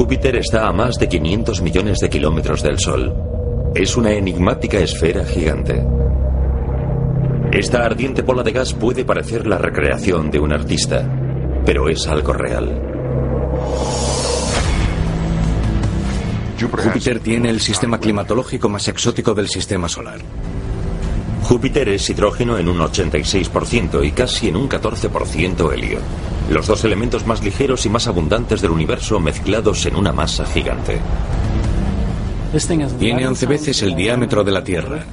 Júpiter está a más de 500 millones de kilómetros del Sol. Es una enigmática esfera gigante. Esta ardiente bola de gas puede parecer la recreación de un artista, pero es algo real. Júpiter tiene el sistema climatológico más exótico del sistema solar. Júpiter es hidrógeno en un 86% y casi en un 14% helio. Los dos elementos más ligeros y más abundantes del universo mezclados en una masa gigante. Tiene 11 veces el diámetro de la Tierra.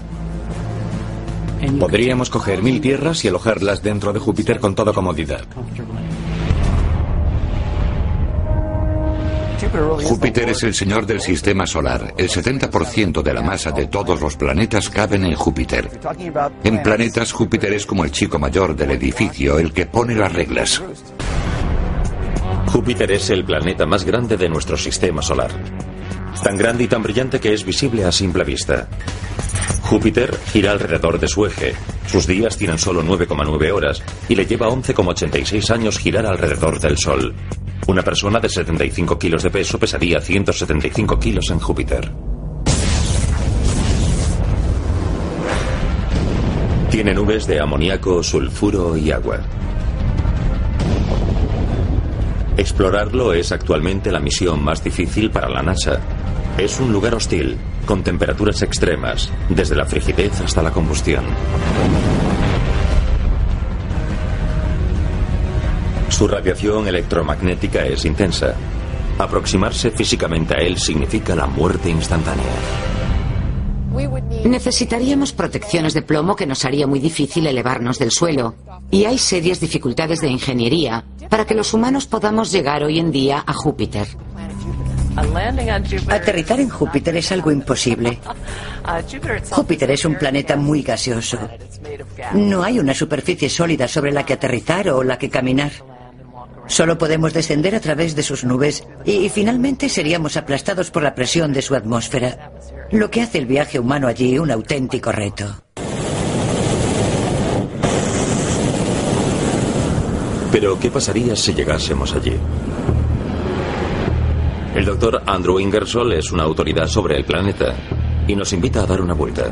Podríamos coger mil tierras y alojarlas dentro de Júpiter con toda comodidad. Júpiter es el señor del sistema solar. El 70% de la masa de todos los planetas caben en Júpiter. En planetas, Júpiter es como el chico mayor del edificio, el que pone las reglas. Júpiter es el planeta más grande de nuestro sistema solar. Tan grande y tan brillante que es visible a simple vista. Júpiter gira alrededor de su eje. Sus días tienen solo 9,9 horas y le lleva 11,86 años girar alrededor del Sol. Una persona de 75 kilos de peso pesaría 175 kilos en Júpiter. Tiene nubes de amoníaco, sulfuro y agua. Explorarlo es actualmente la misión más difícil para la NASA. Es un lugar hostil, con temperaturas extremas, desde la frigidez hasta la combustión. Su radiación electromagnética es intensa. Aproximarse físicamente a él significa la muerte instantánea. Necesitaríamos protecciones de plomo que nos haría muy difícil elevarnos del suelo. Y hay serias dificultades de ingeniería para que los humanos podamos llegar hoy en día a Júpiter. Aterrizar en Júpiter es algo imposible. Júpiter es un planeta muy gaseoso. No hay una superficie sólida sobre la que aterrizar o la que caminar. Solo podemos descender a través de sus nubes y, finalmente seríamos aplastados por la presión de su atmósfera, lo que hace el viaje humano allí un auténtico reto. Pero, ¿qué pasaría si llegásemos allí? El doctor Andrew Ingersoll es una autoridad sobre el planeta y nos invita a dar una vuelta.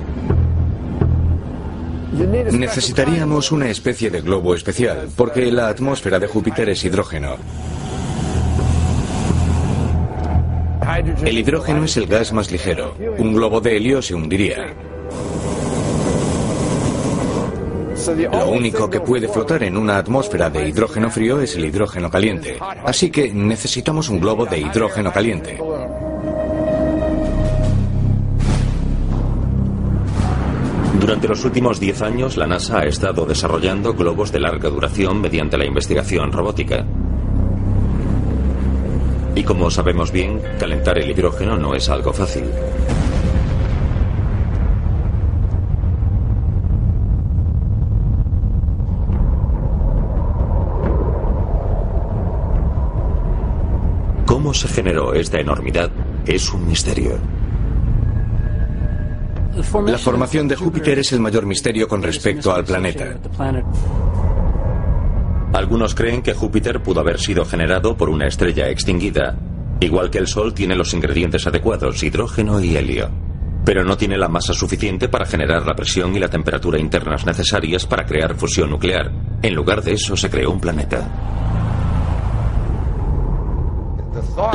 Necesitaríamos una especie de globo especial, porque la atmósfera de Júpiter es hidrógeno. El hidrógeno es el gas más ligero. Un globo de helio se hundiría. Lo único que puede flotar en una atmósfera de hidrógeno frío es el hidrógeno caliente. Así que necesitamos un globo de hidrógeno caliente. Durante los últimos 10 años, la NASA ha estado desarrollando globos de larga duración mediante la investigación robótica. Y como sabemos bien, calentar el hidrógeno no es algo fácil. ¿Cómo se generó esta enormidad? Es un misterio. La formación de Júpiter es el mayor misterio con respecto al planeta. Algunos creen que Júpiter pudo haber sido generado por una estrella extinguida, igual que el Sol tiene los ingredientes adecuados, hidrógeno y helio, pero no tiene la masa suficiente para generar la presión y la temperatura internas necesarias para crear fusión nuclear. En lugar de eso se creó un planeta.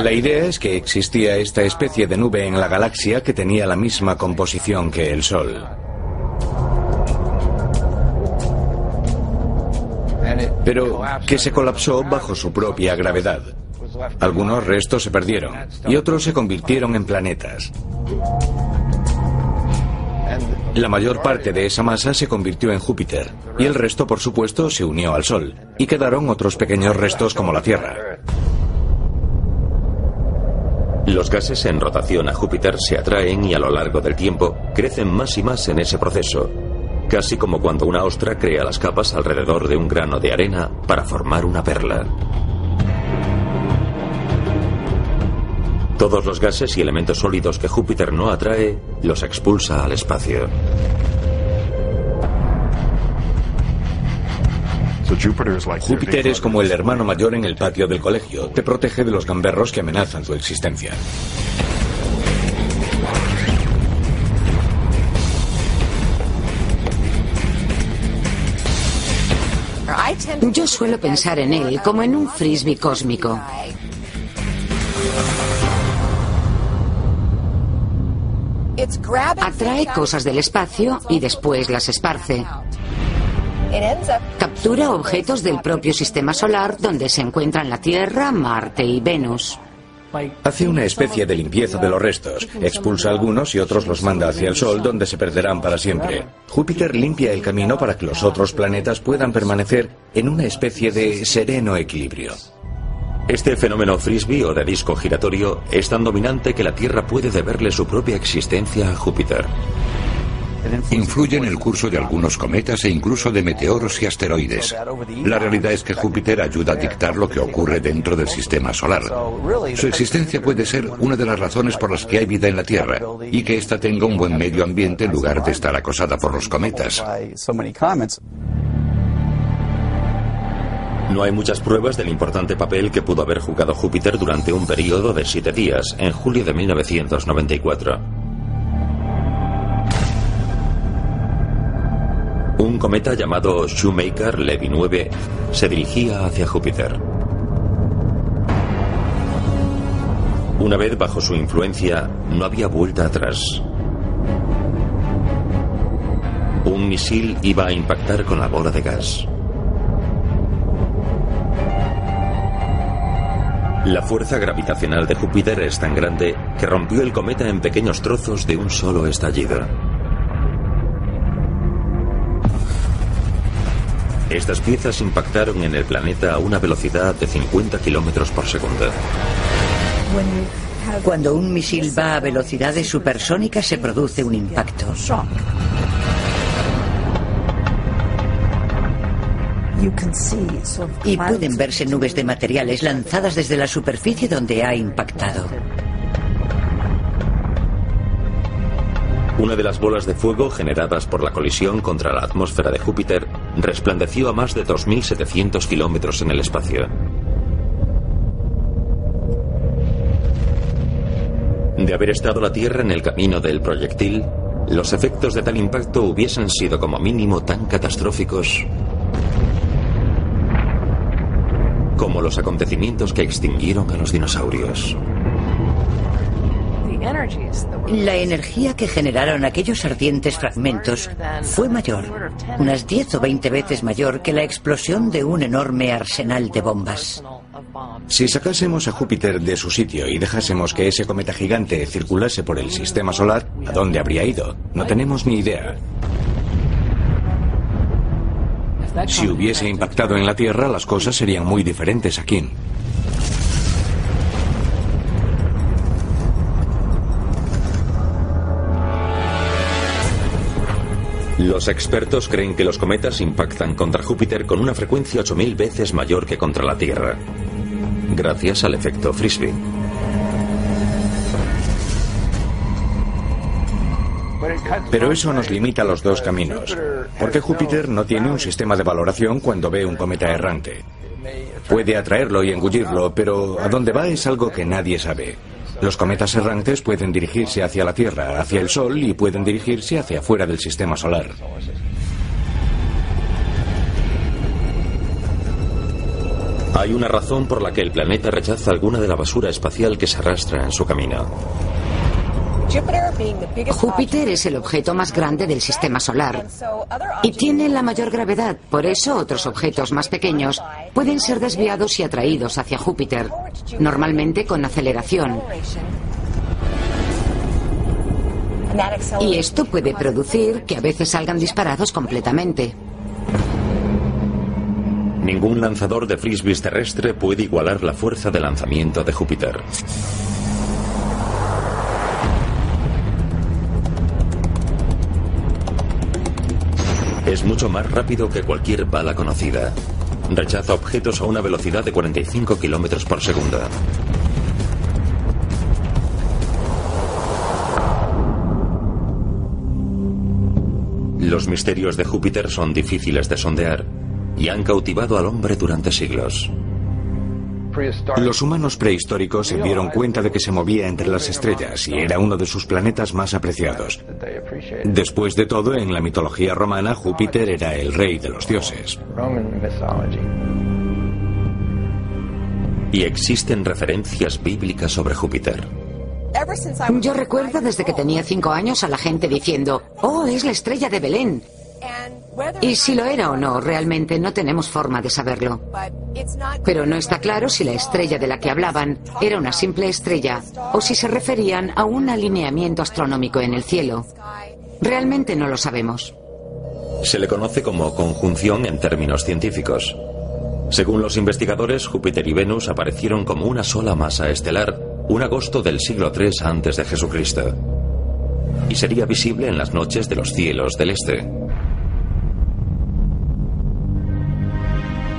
La idea es que existía esta especie de nube en la galaxia que tenía la misma composición que el Sol. Pero que se colapsó bajo su propia gravedad. Algunos restos se perdieron y otros se convirtieron en planetas. La mayor parte de esa masa se convirtió en Júpiter y el resto, por supuesto, se unió al Sol y quedaron otros pequeños restos como la Tierra. Los gases en rotación a Júpiter se atraen y a lo largo del tiempo crecen más y más en ese proceso, casi como cuando una ostra crea las capas alrededor de un grano de arena para formar una perla. Todos los gases y elementos sólidos que Júpiter no atrae los expulsa al espacio. Júpiter es como el hermano mayor en el patio del colegio. Te protege de los gamberros que amenazan tu existencia. Yo suelo pensar en él como en un frisbee cósmico. Atrae cosas del espacio y después las esparce. Captura objetos del propio sistema solar donde se encuentran la Tierra, Marte y Venus. Hace una especie de limpieza de los restos, expulsa algunos y otros los manda hacia el Sol donde se perderán para siempre. Júpiter limpia el camino para que los otros planetas puedan permanecer en una especie de sereno equilibrio. Este fenómeno frisbee o de disco giratorio es tan dominante que la Tierra puede deberle su propia existencia a Júpiter. Influye en el curso de algunos cometas e incluso de meteoros y asteroides. La realidad es que Júpiter ayuda a dictar lo que ocurre dentro del sistema solar. Su existencia puede ser una de las razones por las que hay vida en la Tierra y que ésta tenga un buen medio ambiente en lugar de estar acosada por los cometas. No hay muchas pruebas del importante papel que pudo haber jugado Júpiter durante un periodo de siete días, en julio de 1994. Cometa llamado Shoemaker-Levy 9 se dirigía hacia Júpiter. Una vez bajo su influencia, no había vuelta atrás. Un misil iba a impactar con la bola de gas. La fuerza gravitacional de Júpiter es tan grande que rompió el cometa en pequeños trozos de un solo estallido. Estas piezas impactaron en el planeta a una velocidad de 50 kilómetros por segundo. Cuando un misil va a velocidades supersónicas se produce un impacto. Y pueden verse nubes de materiales lanzadas desde la superficie donde ha impactado. Una de las bolas de fuego generadas por la colisión contra la atmósfera de Júpiter resplandeció a más de 2.700 kilómetros en el espacio. De haber estado la Tierra en el camino del proyectil, los efectos de tal impacto hubiesen sido como mínimo tan catastróficos como los acontecimientos que extinguieron a los dinosaurios. La energía que generaron aquellos ardientes fragmentos fue mayor, unas 10 o 20 veces mayor que la explosión de un enorme arsenal de bombas. Si sacásemos a Júpiter de su sitio y dejásemos que ese cometa gigante circulase por el sistema solar, ¿a dónde habría ido? No tenemos ni idea. Si hubiese impactado en la Tierra, las cosas serían muy diferentes aquí. Los expertos creen que los cometas impactan contra Júpiter con una frecuencia 8.000 veces mayor que contra la Tierra, gracias al efecto Frisbee. Pero eso nos limita los dos caminos, porque Júpiter no tiene un sistema de valoración cuando ve un cometa errante. Puede atraerlo y engullirlo, pero a dónde va es algo que nadie sabe. Los cometas errantes pueden dirigirse hacia la Tierra, hacia el Sol y pueden dirigirse hacia afuera del sistema solar. Hay una razón por la que el planeta rechaza alguna de la basura espacial que se arrastra en su camino. Júpiter es el objeto más grande del sistema solar y tiene la mayor gravedad, por eso otros objetos más pequeños pueden ser desviados y atraídos hacia Júpiter, normalmente con aceleración. Y esto puede producir que a veces salgan disparados completamente. Ningún lanzador de frisbees terrestre puede igualar la fuerza de lanzamiento de Júpiter. Es mucho más rápido que cualquier bala conocida. Rechaza objetos a una velocidad de 45 kilómetros por segundo. Los misterios de Júpiter son difíciles de sondear y han cautivado al hombre durante siglos. Los humanos prehistóricos se dieron cuenta de que se movía entre las estrellas y era uno de sus planetas más apreciados. Después de todo, en la mitología romana, Júpiter era el rey de los dioses. Y existen referencias bíblicas sobre Júpiter. Yo recuerdo desde que tenía cinco años a la gente diciendo, oh, es la estrella de Belén. Y si lo era o no, realmente no tenemos forma de saberlo. Pero no está claro si la estrella de la que hablaban era una simple estrella o si se referían a un alineamiento astronómico en el cielo. Realmente no lo sabemos. Se le conoce como conjunción en términos científicos. Según los investigadores, Júpiter y Venus aparecieron como una sola masa estelar un agosto del siglo III antes de Jesucristo. Y sería visible en las noches de los cielos del este.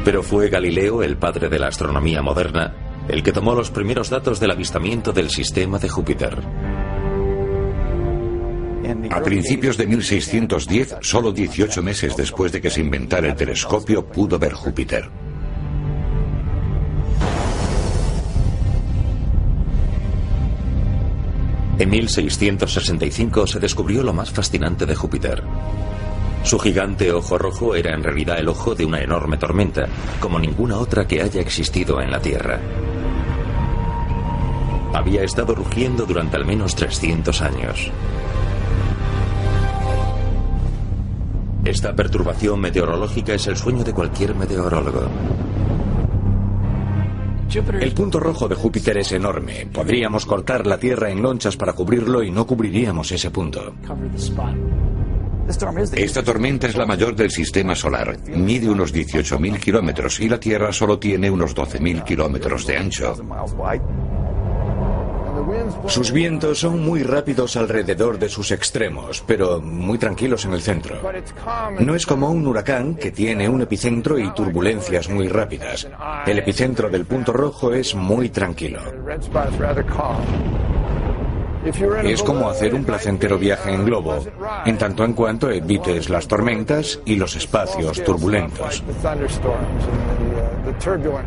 Pero fue Galileo, el padre de la astronomía moderna, el que tomó los primeros datos del avistamiento del sistema de Júpiter. A principios de 1610, solo 18 meses después de que se inventara el telescopio, pudo ver Júpiter. En 1665 se descubrió lo más fascinante de Júpiter. Su gigante ojo rojo era en realidad el ojo de una enorme tormenta, como ninguna otra que haya existido en la Tierra. Había estado rugiendo durante al menos 300 años. Esta perturbación meteorológica es el sueño de cualquier meteorólogo. El punto rojo de Júpiter es enorme. Podríamos cortar la Tierra en lonchas para cubrirlo y no cubriríamos ese punto. Esta tormenta es la mayor del sistema solar. Mide unos 18.000 kilómetros y la Tierra solo tiene unos 12.000 kilómetros de ancho. Sus vientos son muy rápidos alrededor de sus extremos, pero muy tranquilos en el centro. No es como un huracán que tiene un epicentro y turbulencias muy rápidas. El epicentro del punto rojo es muy tranquilo. Es como hacer un placentero viaje en globo, en tanto en cuanto evites las tormentas y los espacios turbulentos.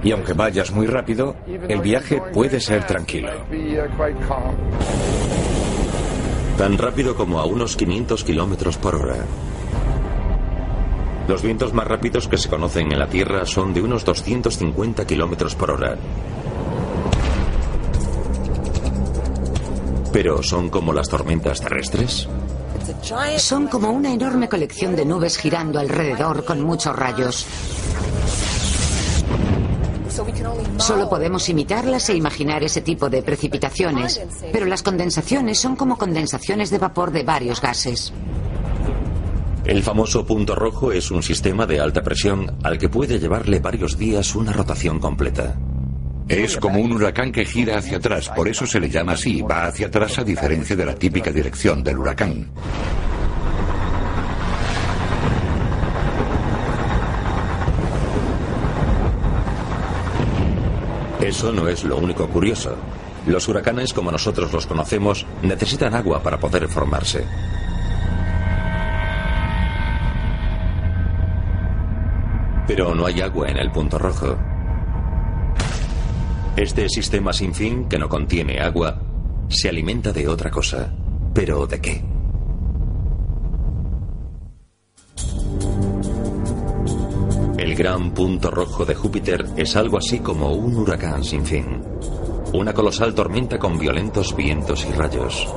Y aunque vayas muy rápido, el viaje puede ser tranquilo. Tan rápido como a unos 500 kilómetros por hora. Los vientos más rápidos que se conocen en la Tierra son de unos 250 kilómetros por hora. Pero son como las tormentas terrestres. Son como una enorme colección de nubes girando alrededor con muchos rayos. Solo podemos imitarlas e imaginar ese tipo de precipitaciones, pero las condensaciones son como condensaciones de vapor de varios gases. El famoso punto rojo es un sistema de alta presión al que puede llevarle varios días una rotación completa. Es como un huracán que gira hacia atrás, por eso se le llama así, va hacia atrás a diferencia de la típica dirección del huracán. Eso no es lo único curioso. Los huracanes, como nosotros los conocemos, necesitan agua para poder formarse. Pero no hay agua en el punto rojo. Este sistema sin fin, que no contiene agua, se alimenta de otra cosa. ¿Pero de qué? El gran punto rojo de Júpiter es algo así como un huracán sin fin. Una colosal tormenta con violentos vientos y rayos.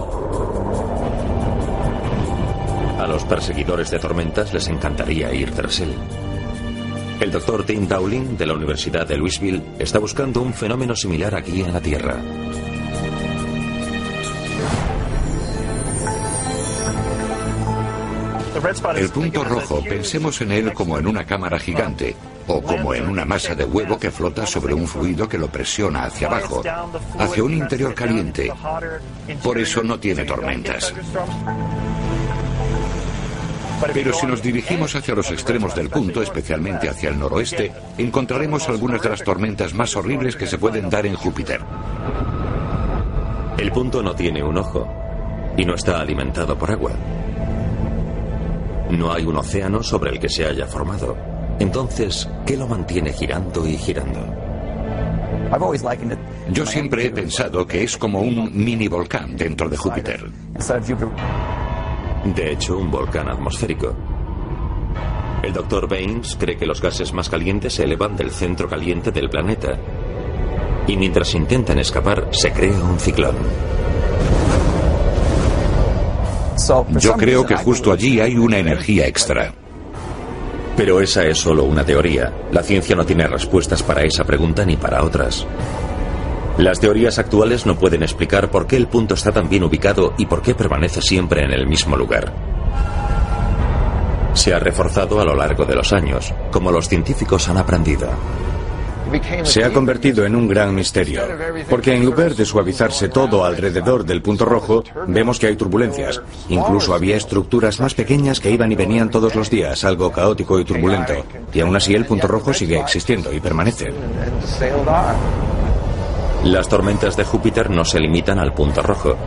A los perseguidores de tormentas les encantaría ir tras él. El doctor Tim Dowling de la Universidad de Louisville está buscando un fenómeno similar aquí en la Tierra. El punto rojo, pensemos en él como en una cámara gigante o como en una masa de huevo que flota sobre un fluido que lo presiona hacia abajo, hacia un interior caliente. Por eso no tiene tormentas. Pero si nos dirigimos hacia los extremos del punto, especialmente hacia el noroeste, encontraremos algunas de las tormentas más horribles que se pueden dar en Júpiter. El punto no tiene un ojo y no está alimentado por agua. No hay un océano sobre el que se haya formado. Entonces, ¿qué lo mantiene girando y girando? Yo siempre he pensado que es como un mini volcán dentro de Júpiter. De hecho, un volcán atmosférico. El doctor Baines cree que los gases más calientes se elevan del centro caliente del planeta. Y mientras intentan escapar, se crea un ciclón. Yo creo que justo allí hay una energía extra. Pero esa es solo una teoría. La ciencia no tiene respuestas para esa pregunta ni para otras. Las teorías actuales no pueden explicar por qué el punto está tan bien ubicado y por qué permanece siempre en el mismo lugar. Se ha reforzado a lo largo de los años, como los científicos han aprendido. Se ha convertido en un gran misterio, porque en lugar de suavizarse todo alrededor del punto rojo, vemos que hay turbulencias. Incluso había estructuras más pequeñas que iban y venían todos los días, algo caótico y turbulento. Y aún así el punto rojo sigue existiendo y permanece. Las tormentas de Júpiter no se limitan al punto rojo.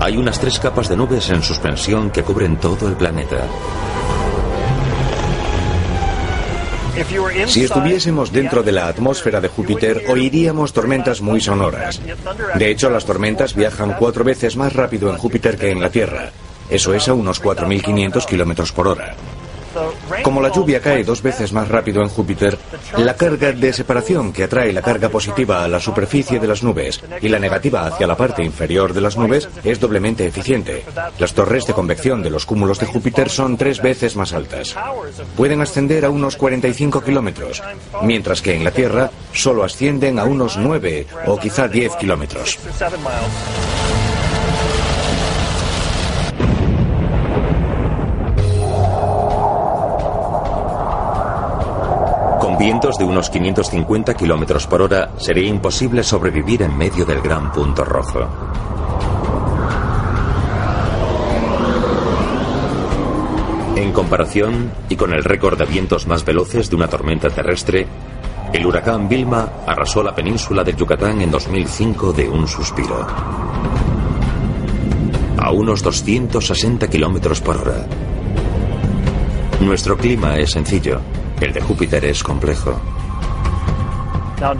Hay unas tres capas de nubes en suspensión que cubren todo el planeta. Si estuviésemos dentro de la atmósfera de Júpiter, oiríamos tormentas muy sonoras. De hecho, las tormentas viajan cuatro veces más rápido en Júpiter que en la Tierra. Eso es a unos 4.500 kilómetros por hora. Como la lluvia cae dos veces más rápido en Júpiter, la carga de separación que atrae la carga positiva a la superficie de las nubes y la negativa hacia la parte inferior de las nubes es doblemente eficiente. Las torres de convección de los cúmulos de Júpiter son tres veces más altas. Pueden ascender a unos 45 kilómetros, mientras que en la Tierra solo ascienden a unos 9 o quizá 10 kilómetros. Vientos de unos 550 kilómetros por hora, sería imposible sobrevivir en medio del gran punto rojo. En comparación, y con el récord de vientos más veloces de una tormenta terrestre, el huracán Vilma arrasó la península de Yucatán en 2005 de un suspiro. A unos 260 kilómetros por hora. Nuestro clima es sencillo. El de Júpiter es complejo.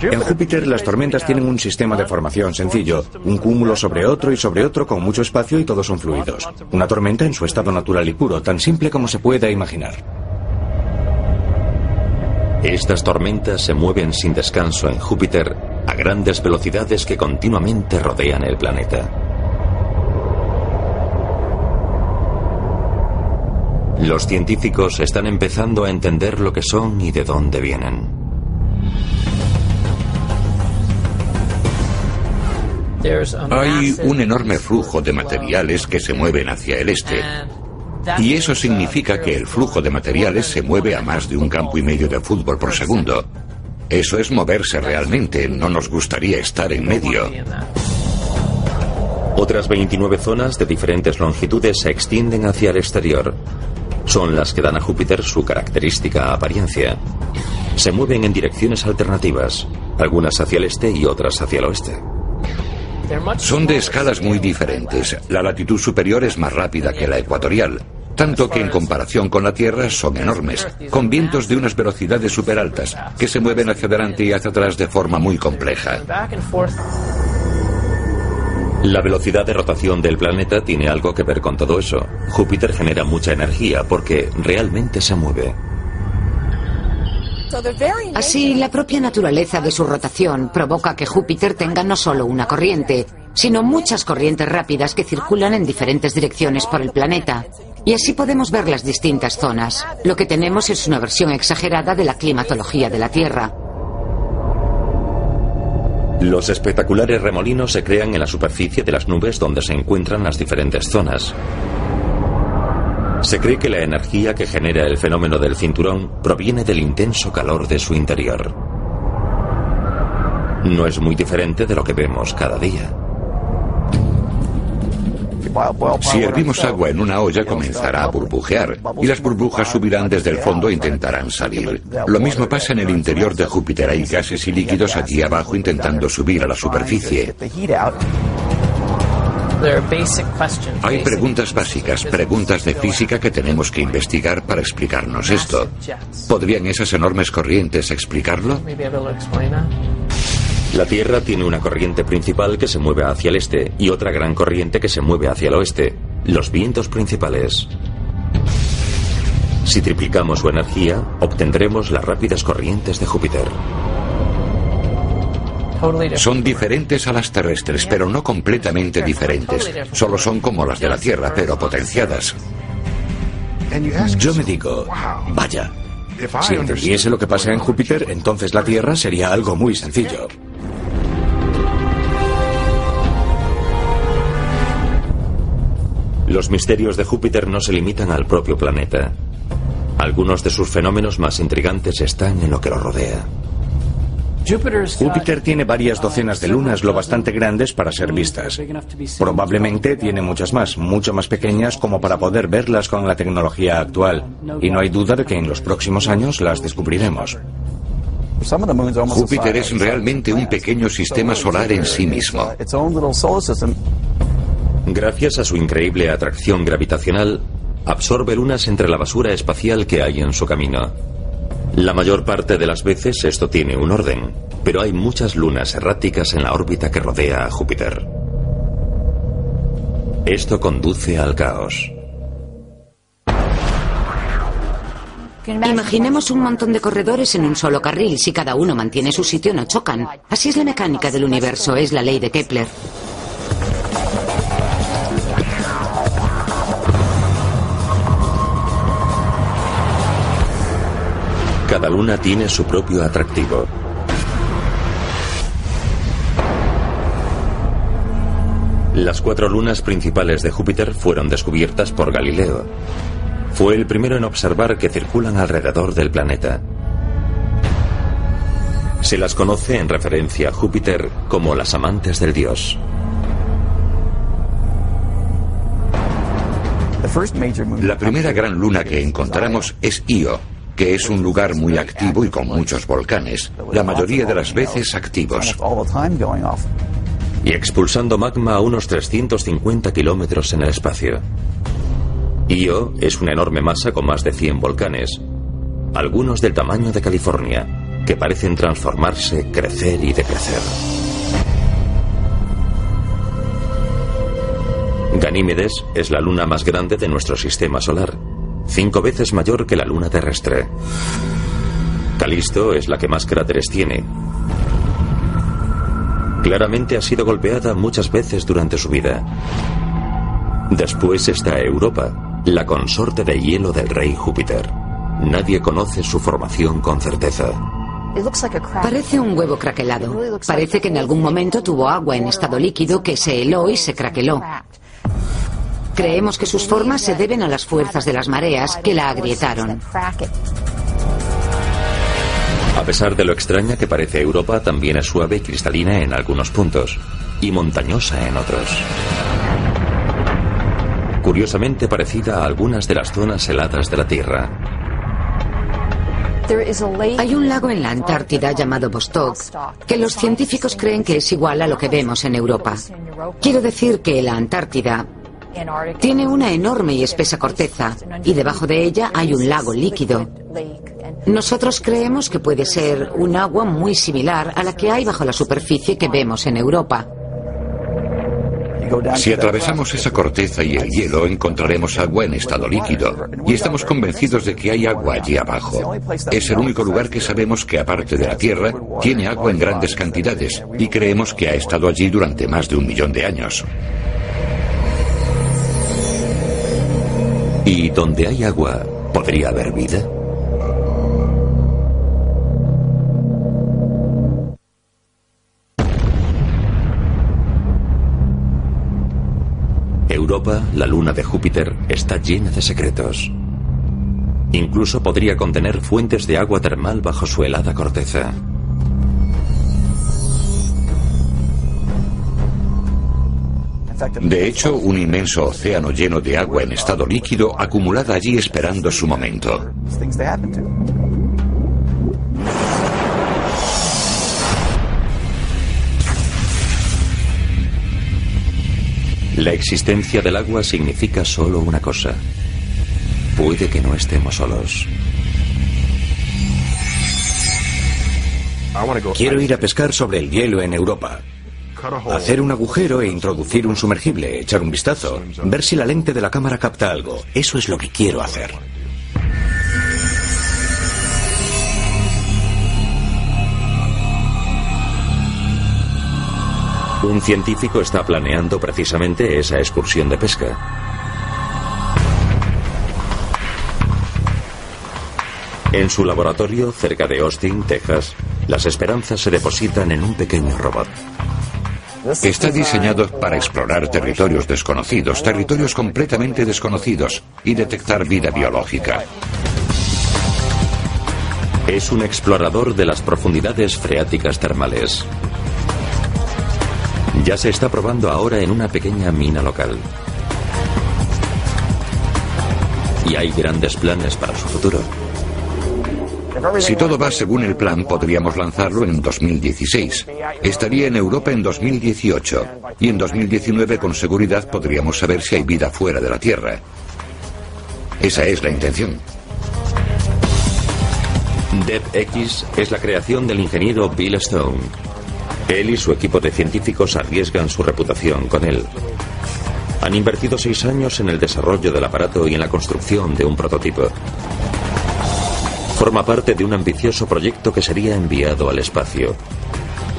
En Júpiter las tormentas tienen un sistema de formación sencillo, un cúmulo sobre otro y sobre otro con mucho espacio y todos son fluidos. Una tormenta en su estado natural y puro, tan simple como se pueda imaginar. Estas tormentas se mueven sin descanso en Júpiter a grandes velocidades que continuamente rodean el planeta. Los científicos están empezando a entender lo que son y de dónde vienen. Hay un enorme flujo de materiales que se mueven hacia el este. Y eso significa que el flujo de materiales se mueve a más de un campo y medio de fútbol por segundo. Eso es moverse realmente, no nos gustaría estar en medio. Otras 29 zonas de diferentes longitudes se extienden hacia el exterior son las que dan a Júpiter su característica apariencia. Se mueven en direcciones alternativas, algunas hacia el este y otras hacia el oeste. Son de escalas muy diferentes. La latitud superior es más rápida que la ecuatorial, tanto que en comparación con la Tierra son enormes, con vientos de unas velocidades super altas, que se mueven hacia adelante y hacia atrás de forma muy compleja. La velocidad de rotación del planeta tiene algo que ver con todo eso. Júpiter genera mucha energía porque realmente se mueve. Así, la propia naturaleza de su rotación provoca que Júpiter tenga no solo una corriente, sino muchas corrientes rápidas que circulan en diferentes direcciones por el planeta. Y así podemos ver las distintas zonas. Lo que tenemos es una versión exagerada de la climatología de la Tierra. Los espectaculares remolinos se crean en la superficie de las nubes donde se encuentran las diferentes zonas. Se cree que la energía que genera el fenómeno del cinturón proviene del intenso calor de su interior. No es muy diferente de lo que vemos cada día. Si hervimos agua en una olla comenzará a burbujear y las burbujas subirán desde el fondo e intentarán salir. Lo mismo pasa en el interior de Júpiter. Hay gases y líquidos allí abajo intentando subir a la superficie. Hay preguntas básicas, preguntas de física que tenemos que investigar para explicarnos esto. ¿Podrían esas enormes corrientes explicarlo? La Tierra tiene una corriente principal que se mueve hacia el este y otra gran corriente que se mueve hacia el oeste, los vientos principales. Si triplicamos su energía, obtendremos las rápidas corrientes de Júpiter. Son diferentes a las terrestres, pero no completamente diferentes. Solo son como las de la Tierra, pero potenciadas. Yo me digo, vaya, si entendiese lo que pasa en Júpiter, entonces la Tierra sería algo muy sencillo. Los misterios de Júpiter no se limitan al propio planeta. Algunos de sus fenómenos más intrigantes están en lo que lo rodea. Júpiter tiene varias docenas de lunas lo bastante grandes para ser vistas. Probablemente tiene muchas más, mucho más pequeñas como para poder verlas con la tecnología actual. Y no hay duda de que en los próximos años las descubriremos. Júpiter es realmente un pequeño sistema solar en sí mismo. Gracias a su increíble atracción gravitacional, absorbe lunas entre la basura espacial que hay en su camino. La mayor parte de las veces esto tiene un orden, pero hay muchas lunas erráticas en la órbita que rodea a Júpiter. Esto conduce al caos. Imaginemos un montón de corredores en un solo carril. Si cada uno mantiene su sitio, no chocan. Así es la mecánica del universo, es la ley de Kepler. Luna tiene su propio atractivo. Las cuatro lunas principales de Júpiter fueron descubiertas por Galileo. Fue el primero en observar que circulan alrededor del planeta. Se las conoce en referencia a Júpiter como las amantes del dios. La primera gran luna que encontramos es Io, que es un lugar muy activo y con muchos volcanes, la mayoría de las veces activos. Y expulsando magma a unos 350 kilómetros en el espacio. Io es una enorme masa con más de 100 volcanes, algunos del tamaño de California, que parecen transformarse, crecer y decrecer. Ganímedes es la luna más grande de nuestro sistema solar cinco veces mayor que la luna terrestre. Calisto es la que más cráteres tiene. Claramente ha sido golpeada muchas veces durante su vida. Después está Europa, la consorte de hielo del rey Júpiter. Nadie conoce su formación con certeza. Parece un huevo craquelado. Parece que en algún momento tuvo agua en estado líquido que se heló y se craqueló. Creemos que sus formas se deben a las fuerzas de las mareas que la agrietaron. A pesar de lo extraña que parece Europa, también es suave y cristalina en algunos puntos y montañosa en otros. Curiosamente parecida a algunas de las zonas heladas de la Tierra. Hay un lago en la Antártida llamado Vostok que los científicos creen que es igual a lo que vemos en Europa. Quiero decir que la Antártida tiene una enorme y espesa corteza y debajo de ella hay un lago líquido. Nosotros creemos que puede ser un agua muy similar a la que hay bajo la superficie que vemos en Europa. Si atravesamos esa corteza y el hielo, encontraremos agua en estado líquido. Y estamos convencidos de que hay agua allí abajo. Es el único lugar que sabemos que, aparte de la Tierra, tiene agua en grandes cantidades. Y creemos que ha estado allí durante más de un millón de años. ¿Y donde hay agua, podría haber vida? Europa, la luna de Júpiter está llena de secretos. Incluso podría contener fuentes de agua termal bajo su helada corteza. De hecho, un inmenso océano lleno de agua en estado líquido acumulada allí esperando su momento. La existencia del agua significa solo una cosa. Puede que no estemos solos. Quiero ir a pescar sobre el hielo en Europa. Hacer un agujero e introducir un sumergible, echar un vistazo, ver si la lente de la cámara capta algo. Eso es lo que quiero hacer. Un científico está planeando precisamente esa excursión de pesca. En su laboratorio, cerca de Austin, Texas, las esperanzas se depositan en un pequeño robot. Está diseñado para explorar territorios desconocidos, territorios completamente desconocidos y detectar vida biológica. Es un explorador de las profundidades freáticas termales. Ya se está probando ahora en una pequeña mina local. Y hay grandes planes para su futuro. Si todo va según el plan, podríamos lanzarlo en 2016. Estaría en Europa en 2018. Y en 2019 con seguridad podríamos saber si hay vida fuera de la Tierra. Esa es la intención. X es la creación del ingeniero Bill Stone. Él y su equipo de científicos arriesgan su reputación con él. Han invertido seis años en el desarrollo del aparato y en la construcción de un prototipo. Forma parte de un ambicioso proyecto que sería enviado al espacio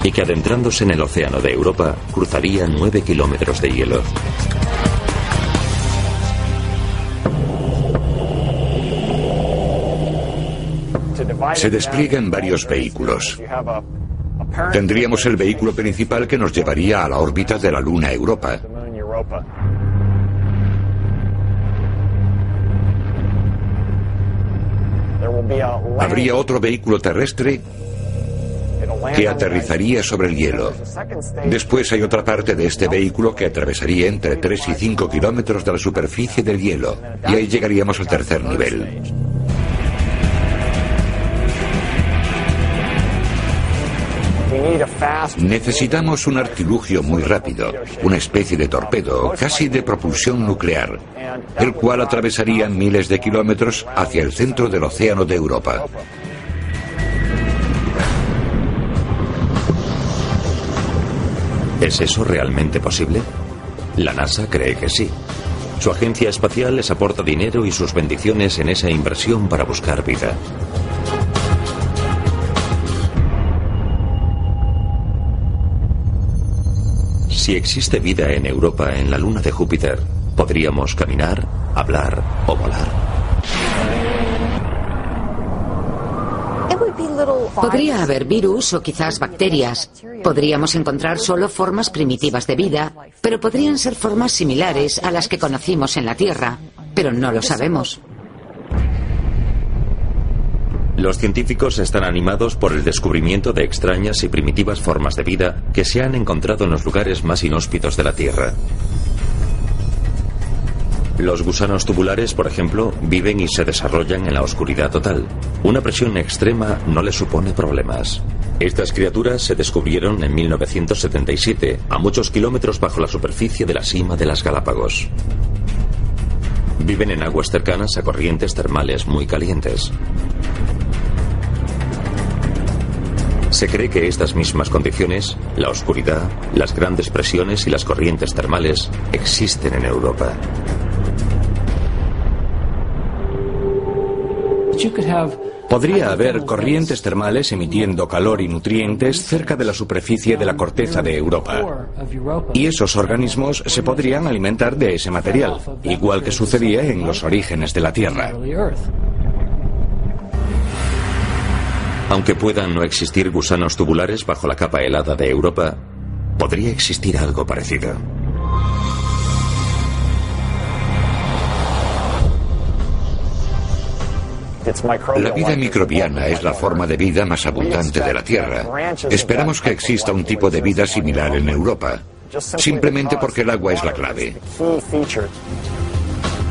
y que adentrándose en el océano de Europa cruzaría nueve kilómetros de hielo. Se despliega en varios vehículos. Tendríamos el vehículo principal que nos llevaría a la órbita de la Luna Europa. Habría otro vehículo terrestre que aterrizaría sobre el hielo. Después hay otra parte de este vehículo que atravesaría entre 3 y 5 kilómetros de la superficie del hielo. Y ahí llegaríamos al tercer nivel. Necesitamos un artilugio muy rápido, una especie de torpedo, casi de propulsión nuclear, el cual atravesaría miles de kilómetros hacia el centro del océano de Europa. ¿Es eso realmente posible? La NASA cree que sí. Su agencia espacial les aporta dinero y sus bendiciones en esa inversión para buscar vida. Si existe vida en Europa en la luna de Júpiter, podríamos caminar, hablar o volar. Podría haber virus o quizás bacterias. Podríamos encontrar solo formas primitivas de vida, pero podrían ser formas similares a las que conocimos en la Tierra, pero no lo sabemos. Los científicos están animados por el descubrimiento de extrañas y primitivas formas de vida que se han encontrado en los lugares más inhóspitos de la Tierra. Los gusanos tubulares, por ejemplo, viven y se desarrollan en la oscuridad total. Una presión extrema no les supone problemas. Estas criaturas se descubrieron en 1977, a muchos kilómetros bajo la superficie de la cima de las Galápagos. Viven en aguas cercanas a corrientes termales muy calientes. Se cree que estas mismas condiciones, la oscuridad, las grandes presiones y las corrientes termales, existen en Europa. Podría haber corrientes termales emitiendo calor y nutrientes cerca de la superficie de la corteza de Europa. Y esos organismos se podrían alimentar de ese material, igual que sucedía en los orígenes de la Tierra. Aunque puedan no existir gusanos tubulares bajo la capa helada de Europa, podría existir algo parecido. La vida microbiana es la forma de vida más abundante de la Tierra. Esperamos que exista un tipo de vida similar en Europa, simplemente porque el agua es la clave.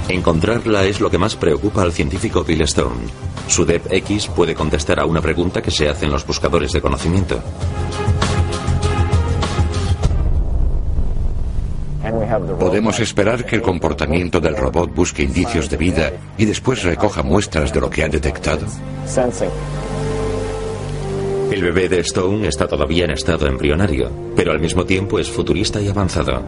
Encontrarla es lo que más preocupa al científico Bill Stone. Su DEP-X puede contestar a una pregunta que se hacen los buscadores de conocimiento. Podemos esperar que el comportamiento del robot busque indicios de vida y después recoja muestras de lo que ha detectado. El bebé de Stone está todavía en estado embrionario, pero al mismo tiempo es futurista y avanzado.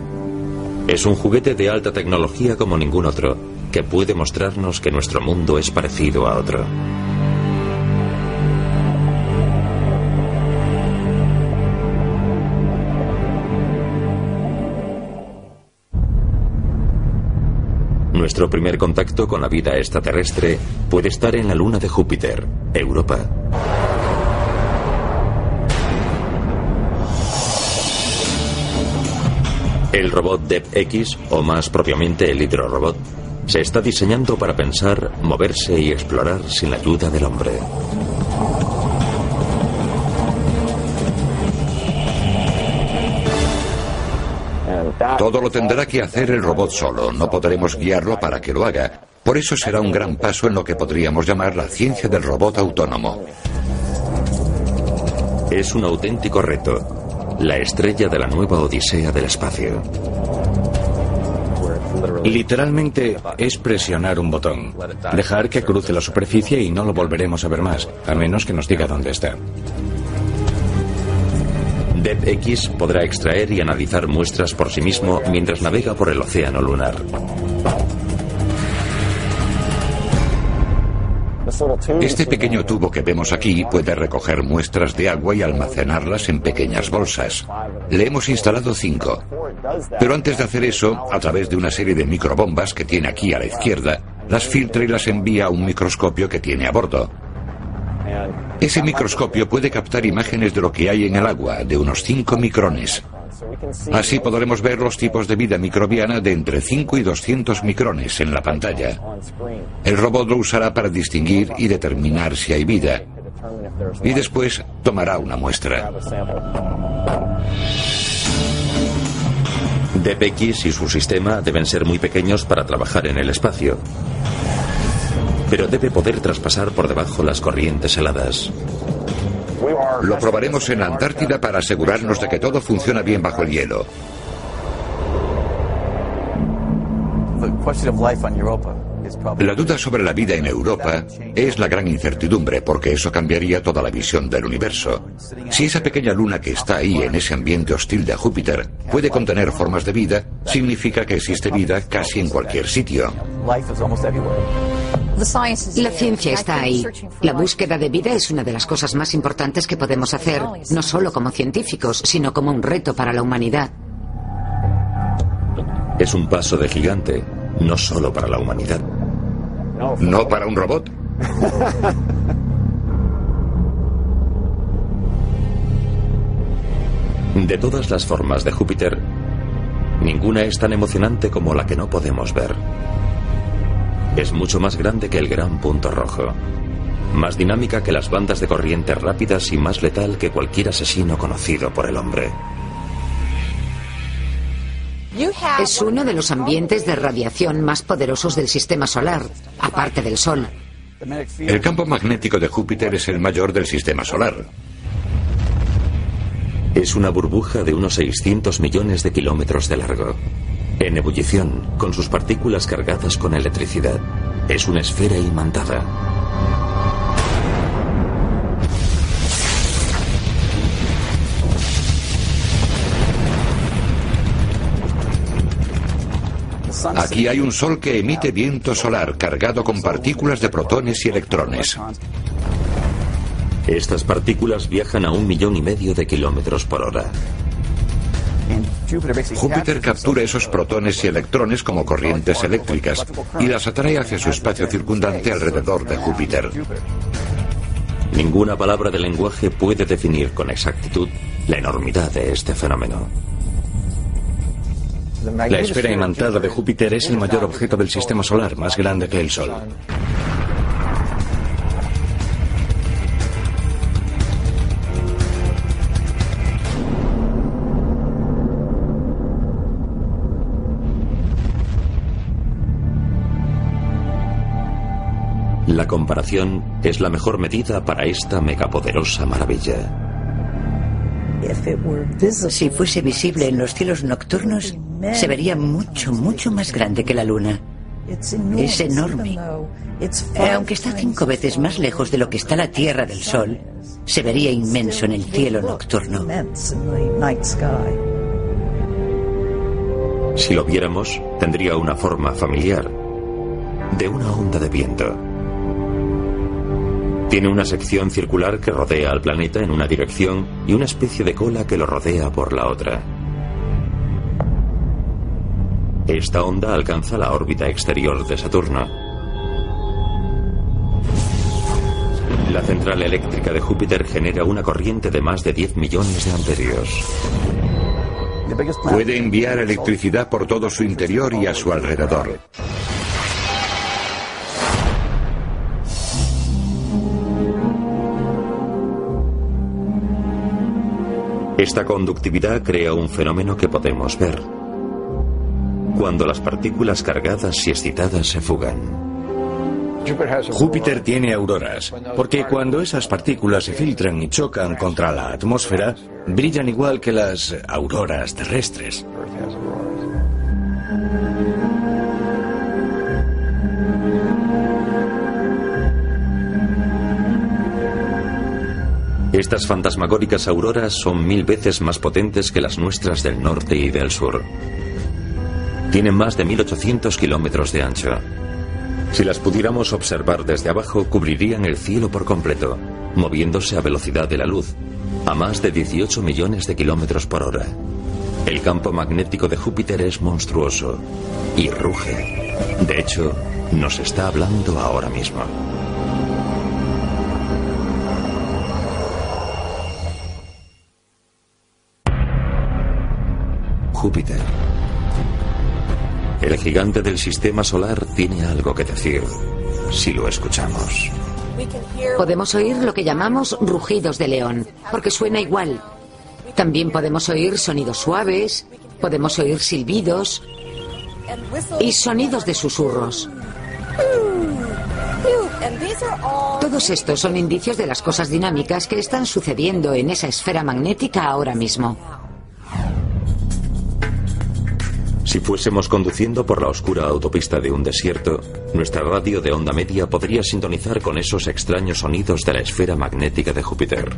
Es un juguete de alta tecnología como ningún otro, que puede mostrarnos que nuestro mundo es parecido a otro. Nuestro primer contacto con la vida extraterrestre puede estar en la luna de Júpiter, Europa. El robot DEP-X, o más propiamente el hidrorobot, se está diseñando para pensar, moverse y explorar sin la ayuda del hombre. Todo lo tendrá que hacer el robot solo, no podremos guiarlo para que lo haga. Por eso será un gran paso en lo que podríamos llamar la ciencia del robot autónomo. Es un auténtico reto, la estrella de la nueva Odisea del espacio. Literalmente es presionar un botón, dejar que cruce la superficie y no lo volveremos a ver más, a menos que nos diga dónde está. DEP-X podrá extraer y analizar muestras por sí mismo mientras navega por el océano lunar. Este pequeño tubo que vemos aquí puede recoger muestras de agua y almacenarlas en pequeñas bolsas. Le hemos instalado cinco. Pero antes de hacer eso, a través de una serie de microbombas que tiene aquí a la izquierda, las filtra y las envía a un microscopio que tiene a bordo. Ese microscopio puede captar imágenes de lo que hay en el agua, de unos 5 micrones. Así podremos ver los tipos de vida microbiana de entre 5 y 200 micrones en la pantalla. El robot lo usará para distinguir y determinar si hay vida. Y después tomará una muestra. DPX y su sistema deben ser muy pequeños para trabajar en el espacio pero debe poder traspasar por debajo las corrientes heladas. Lo probaremos en la Antártida para asegurarnos de que todo funciona bien bajo el hielo. La duda sobre la vida en Europa es la gran incertidumbre porque eso cambiaría toda la visión del universo. Si esa pequeña luna que está ahí en ese ambiente hostil de Júpiter puede contener formas de vida, significa que existe vida casi en cualquier sitio. La ciencia está ahí. La búsqueda de vida es una de las cosas más importantes que podemos hacer, no solo como científicos, sino como un reto para la humanidad. Es un paso de gigante, no solo para la humanidad. No para un robot. De todas las formas de Júpiter, ninguna es tan emocionante como la que no podemos ver. Es mucho más grande que el gran punto rojo, más dinámica que las bandas de corriente rápidas y más letal que cualquier asesino conocido por el hombre. Es uno de los ambientes de radiación más poderosos del sistema solar, aparte del Sol. El campo magnético de Júpiter es el mayor del sistema solar. Es una burbuja de unos 600 millones de kilómetros de largo. En ebullición, con sus partículas cargadas con electricidad. Es una esfera imantada. Aquí hay un sol que emite viento solar cargado con partículas de protones y electrones. Estas partículas viajan a un millón y medio de kilómetros por hora. Júpiter captura esos protones y electrones como corrientes eléctricas y las atrae hacia su espacio circundante alrededor de Júpiter. Ninguna palabra de lenguaje puede definir con exactitud la enormidad de este fenómeno. La esfera imantada de Júpiter es el mayor objeto del sistema solar, más grande que el Sol. La comparación es la mejor medida para esta megapoderosa maravilla. Si fuese visible en los cielos nocturnos, se vería mucho, mucho más grande que la luna. Es enorme. Aunque está cinco veces más lejos de lo que está la Tierra del Sol, se vería inmenso en el cielo nocturno. Si lo viéramos, tendría una forma familiar, de una onda de viento. Tiene una sección circular que rodea al planeta en una dirección y una especie de cola que lo rodea por la otra. Esta onda alcanza la órbita exterior de Saturno. La central eléctrica de Júpiter genera una corriente de más de 10 millones de amperios. Puede enviar electricidad por todo su interior y a su alrededor. Esta conductividad crea un fenómeno que podemos ver. Cuando las partículas cargadas y excitadas se fugan. Júpiter tiene auroras, porque cuando esas partículas se filtran y chocan contra la atmósfera, brillan igual que las auroras terrestres. Estas fantasmagóricas auroras son mil veces más potentes que las nuestras del norte y del sur. Tienen más de 1800 kilómetros de ancho. Si las pudiéramos observar desde abajo, cubrirían el cielo por completo, moviéndose a velocidad de la luz, a más de 18 millones de kilómetros por hora. El campo magnético de Júpiter es monstruoso y ruge. De hecho, nos está hablando ahora mismo. Júpiter. El gigante del sistema solar tiene algo que decir si lo escuchamos. Podemos oír lo que llamamos rugidos de león, porque suena igual. También podemos oír sonidos suaves, podemos oír silbidos y sonidos de susurros. Todos estos son indicios de las cosas dinámicas que están sucediendo en esa esfera magnética ahora mismo. Si fuésemos conduciendo por la oscura autopista de un desierto, nuestra radio de onda media podría sintonizar con esos extraños sonidos de la esfera magnética de Júpiter.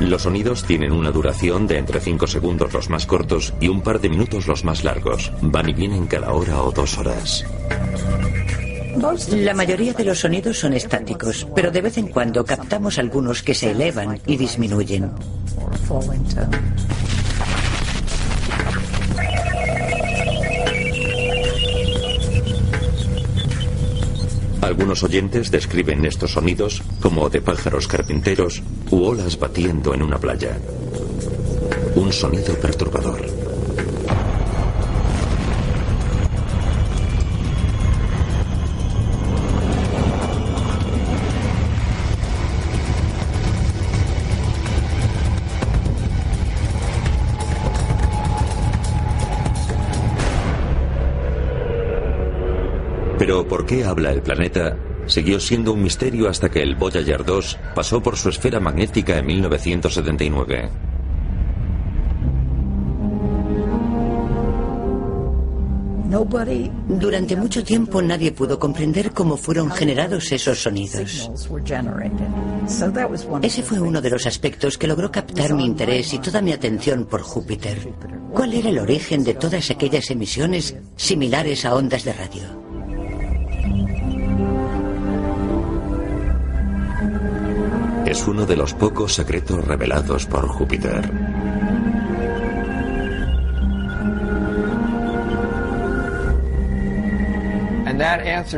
Los sonidos tienen una duración de entre 5 segundos los más cortos y un par de minutos los más largos. Van y vienen cada hora o dos horas. La mayoría de los sonidos son estáticos, pero de vez en cuando captamos algunos que se elevan y disminuyen. Algunos oyentes describen estos sonidos como de pájaros carpinteros u olas batiendo en una playa. Un sonido perturbador. Pero ¿por qué habla el planeta? Siguió siendo un misterio hasta que el Voyager 2 pasó por su esfera magnética en 1979. Durante mucho tiempo nadie pudo comprender cómo fueron generados esos sonidos. Ese fue uno de los aspectos que logró captar mi interés y toda mi atención por Júpiter. ¿Cuál era el origen de todas aquellas emisiones similares a ondas de radio? Es uno de los pocos secretos revelados por Júpiter.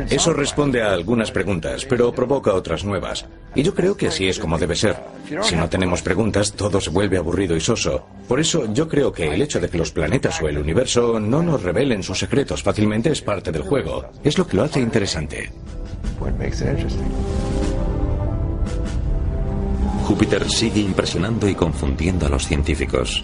Eso responde a algunas preguntas, pero provoca otras nuevas. Y yo creo que así es como debe ser. Si no tenemos preguntas, todo se vuelve aburrido y soso. Por eso yo creo que el hecho de que los planetas o el universo no nos revelen sus secretos fácilmente es parte del juego. Es lo que lo hace interesante. Júpiter sigue impresionando y confundiendo a los científicos.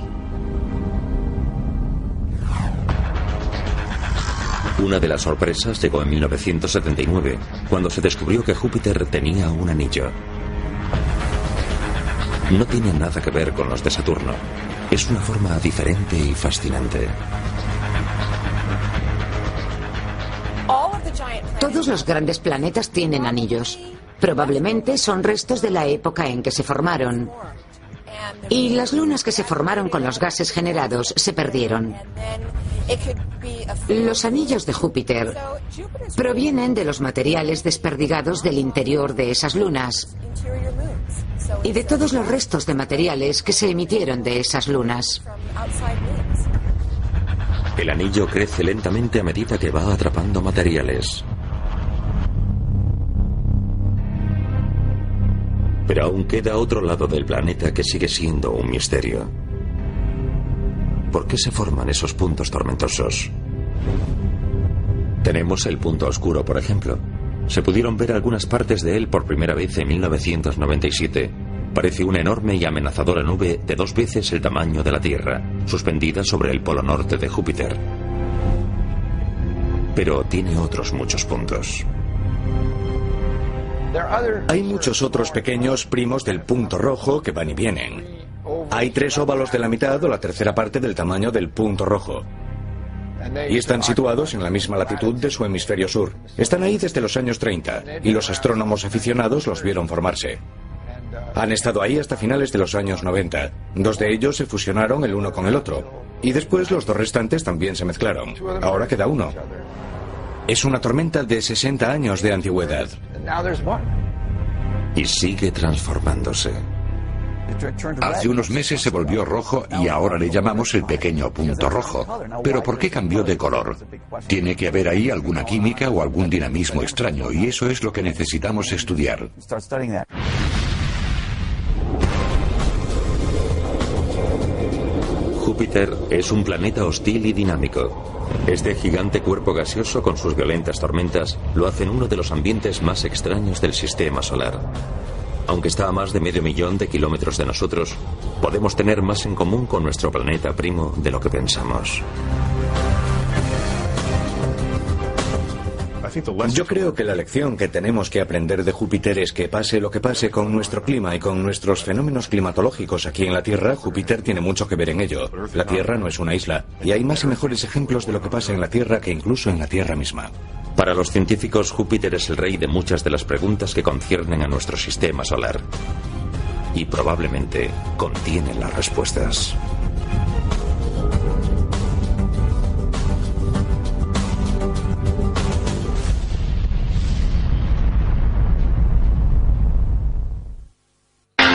Una de las sorpresas llegó en 1979, cuando se descubrió que Júpiter tenía un anillo. No tiene nada que ver con los de Saturno. Es una forma diferente y fascinante. Todos los grandes planetas tienen anillos. Probablemente son restos de la época en que se formaron. Y las lunas que se formaron con los gases generados se perdieron. Los anillos de Júpiter provienen de los materiales desperdigados del interior de esas lunas y de todos los restos de materiales que se emitieron de esas lunas. El anillo crece lentamente a medida que va atrapando materiales. Pero aún queda otro lado del planeta que sigue siendo un misterio. ¿Por qué se forman esos puntos tormentosos? Tenemos el punto oscuro, por ejemplo. Se pudieron ver algunas partes de él por primera vez en 1997. Parece una enorme y amenazadora nube de dos veces el tamaño de la Tierra, suspendida sobre el polo norte de Júpiter. Pero tiene otros muchos puntos. Hay muchos otros pequeños primos del punto rojo que van y vienen. Hay tres óvalos de la mitad o la tercera parte del tamaño del punto rojo. Y están situados en la misma latitud de su hemisferio sur. Están ahí desde los años 30 y los astrónomos aficionados los vieron formarse. Han estado ahí hasta finales de los años 90. Dos de ellos se fusionaron el uno con el otro. Y después los dos restantes también se mezclaron. Ahora queda uno. Es una tormenta de 60 años de antigüedad. Y sigue transformándose. Hace unos meses se volvió rojo y ahora le llamamos el pequeño punto rojo. Pero ¿por qué cambió de color? Tiene que haber ahí alguna química o algún dinamismo extraño y eso es lo que necesitamos estudiar. Júpiter es un planeta hostil y dinámico. Este gigante cuerpo gaseoso con sus violentas tormentas lo hacen uno de los ambientes más extraños del sistema solar. Aunque está a más de medio millón de kilómetros de nosotros, podemos tener más en común con nuestro planeta primo de lo que pensamos. Yo creo que la lección que tenemos que aprender de Júpiter es que pase lo que pase con nuestro clima y con nuestros fenómenos climatológicos aquí en la Tierra, Júpiter tiene mucho que ver en ello. La Tierra no es una isla y hay más y mejores ejemplos de lo que pasa en la Tierra que incluso en la Tierra misma. Para los científicos, Júpiter es el rey de muchas de las preguntas que conciernen a nuestro sistema solar. Y probablemente contiene las respuestas.